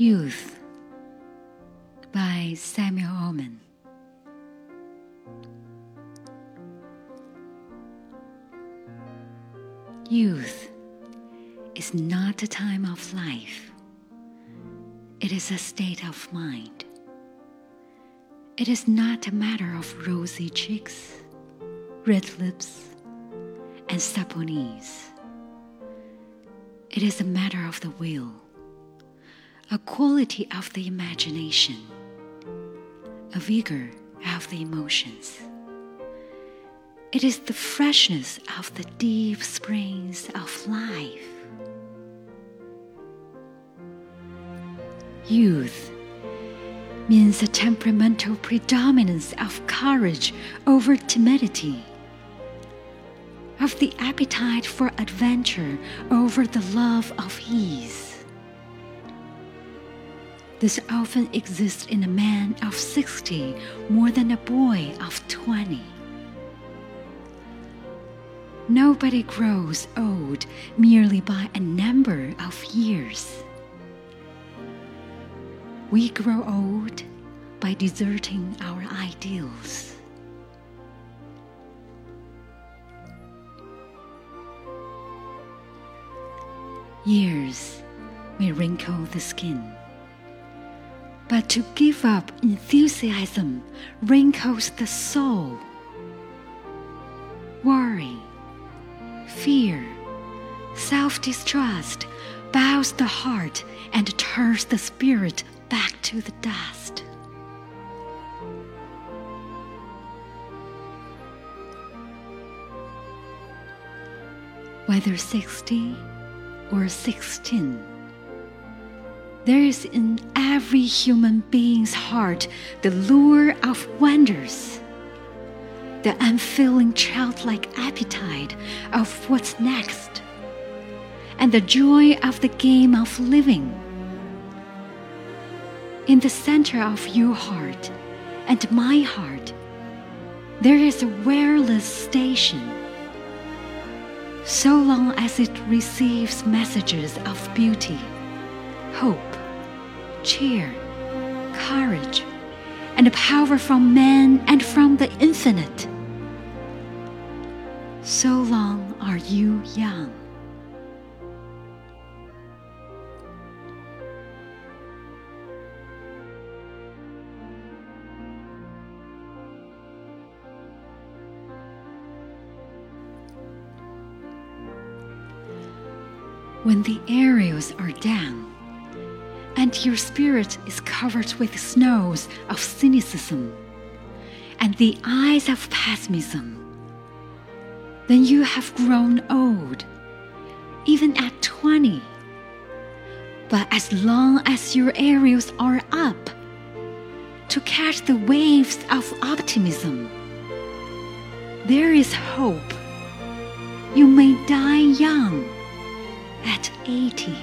Youth by Samuel Ullman. Youth is not a time of life, it is a state of mind. It is not a matter of rosy cheeks, red lips, and supple knees. It is a matter of the will, a quality of the imagination, a vigor of the emotions. It is the freshness of the deep springs of life. Youth means a temperamental predominance of courage over timidity, of the appetite for adventure over the love of ease. This often exists in a man of 60 more than a boy of 20. Nobody grows old merely by a number of years. We grow old by deserting our ideals. Years may wrinkle the skin, but to give up enthusiasm wrinkles the soul. Worry fear, self distrust bows the heart and turns the spirit back to the dust. Whether 60 or 16, there is in every human being's heart the lure of wonders the unfailing childlike appetite of what's next, and the joy of the game of living. In the center of your heart and my heart, there is a wireless station. So long as it receives messages of beauty, hope, cheer, courage, and power from man and from the infinite. So long are you young. When the aerials are down, and your spirit is covered with snows of cynicism and the eyes of pessimism, then you have grown old, even at 20. But as long as your aerials are up, to catch the waves of optimism, there is hope. You may die young at 80.